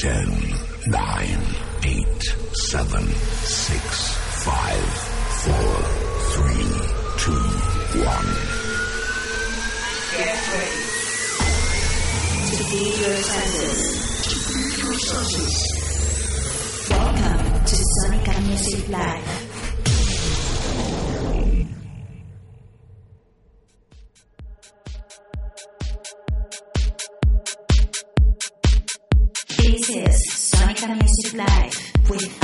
10, 9, 8, 7, 6, 5, 4, 3, 2, 1. Get ready to be your senses. Welcome to Sonica Music Live. Live with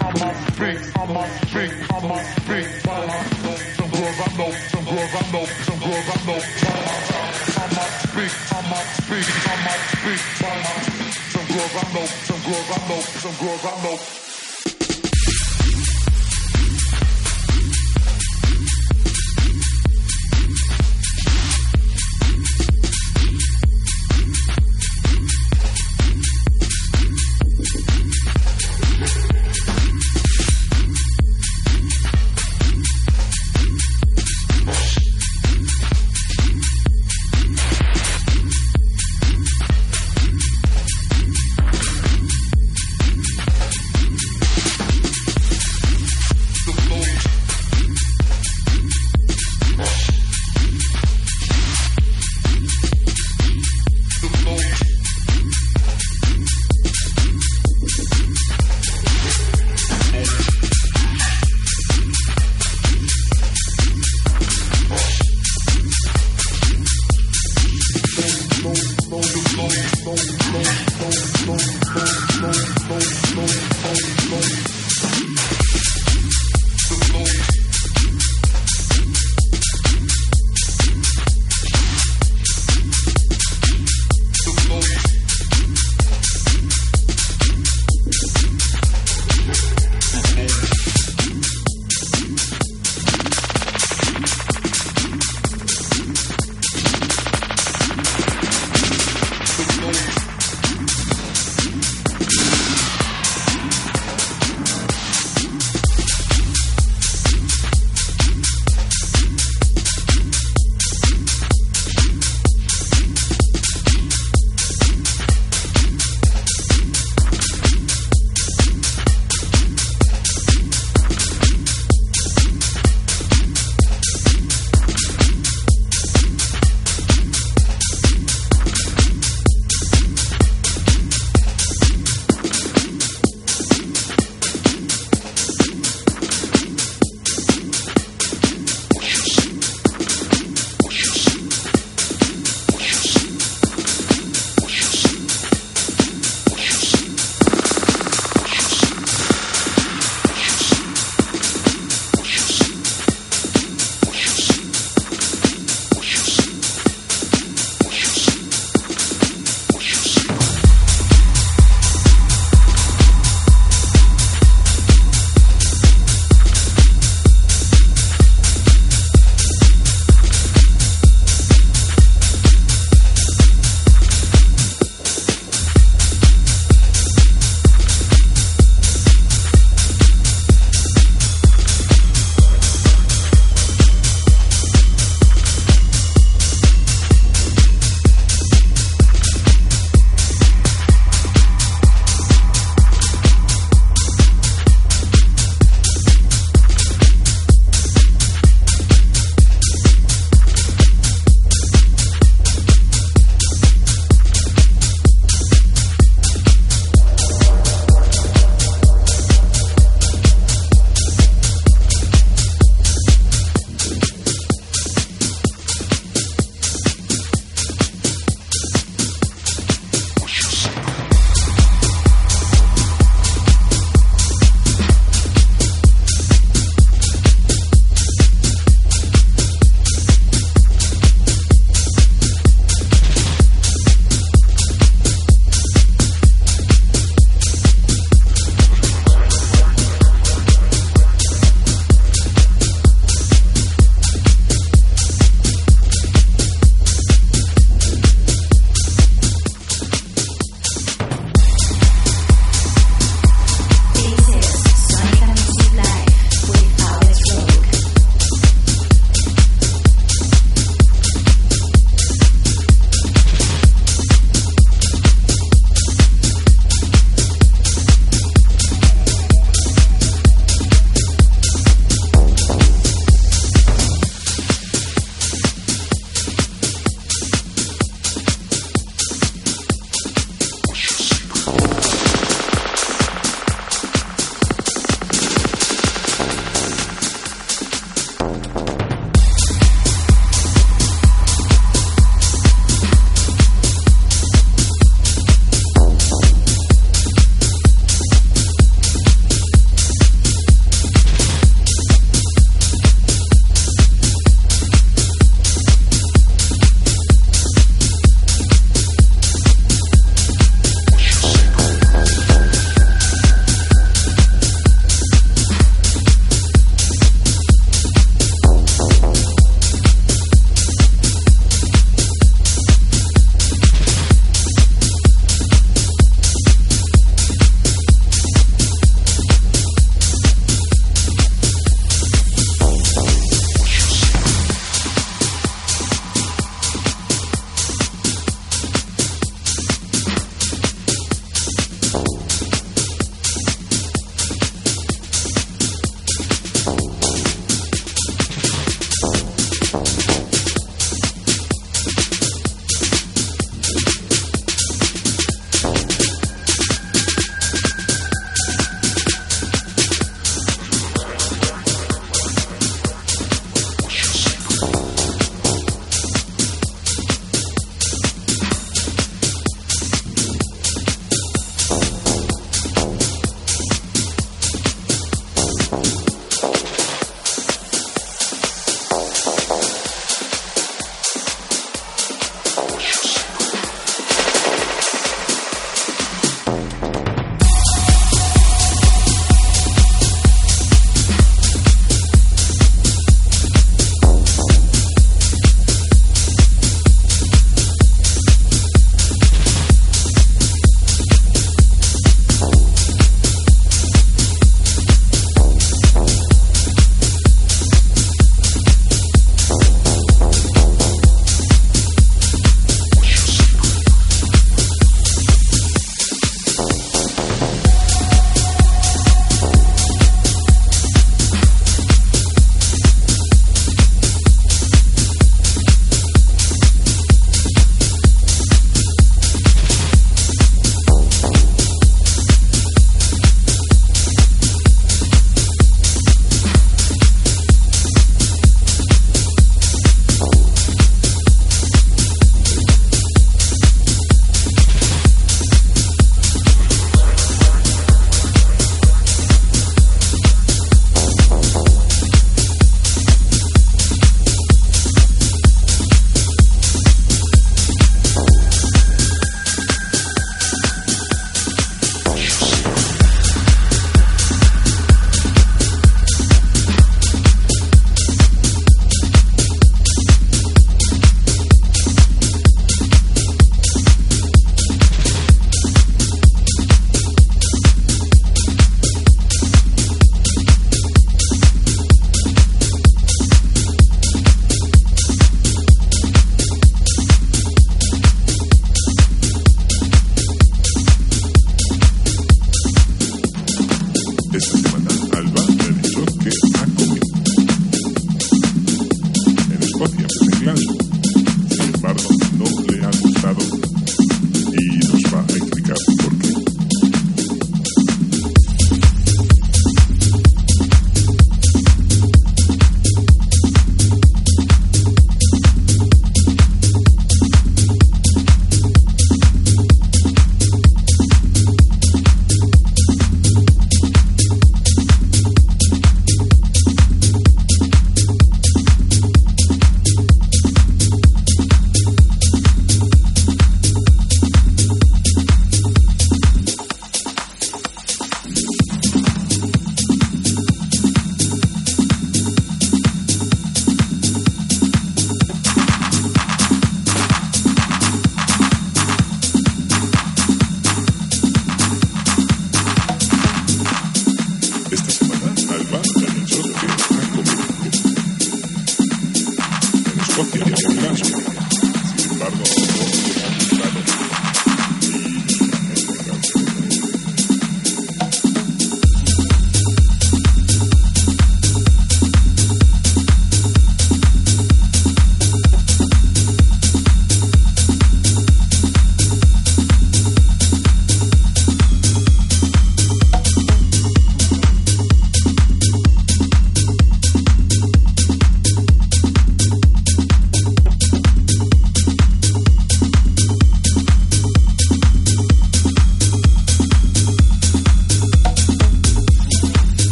I'm a big, I'm a big, I'm a big by my some girls I know, some girls I know, some girls I know by. I'm a big, I'm a big, I'm a big by my some girls I know, some girls I know, some girls I know.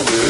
Wow.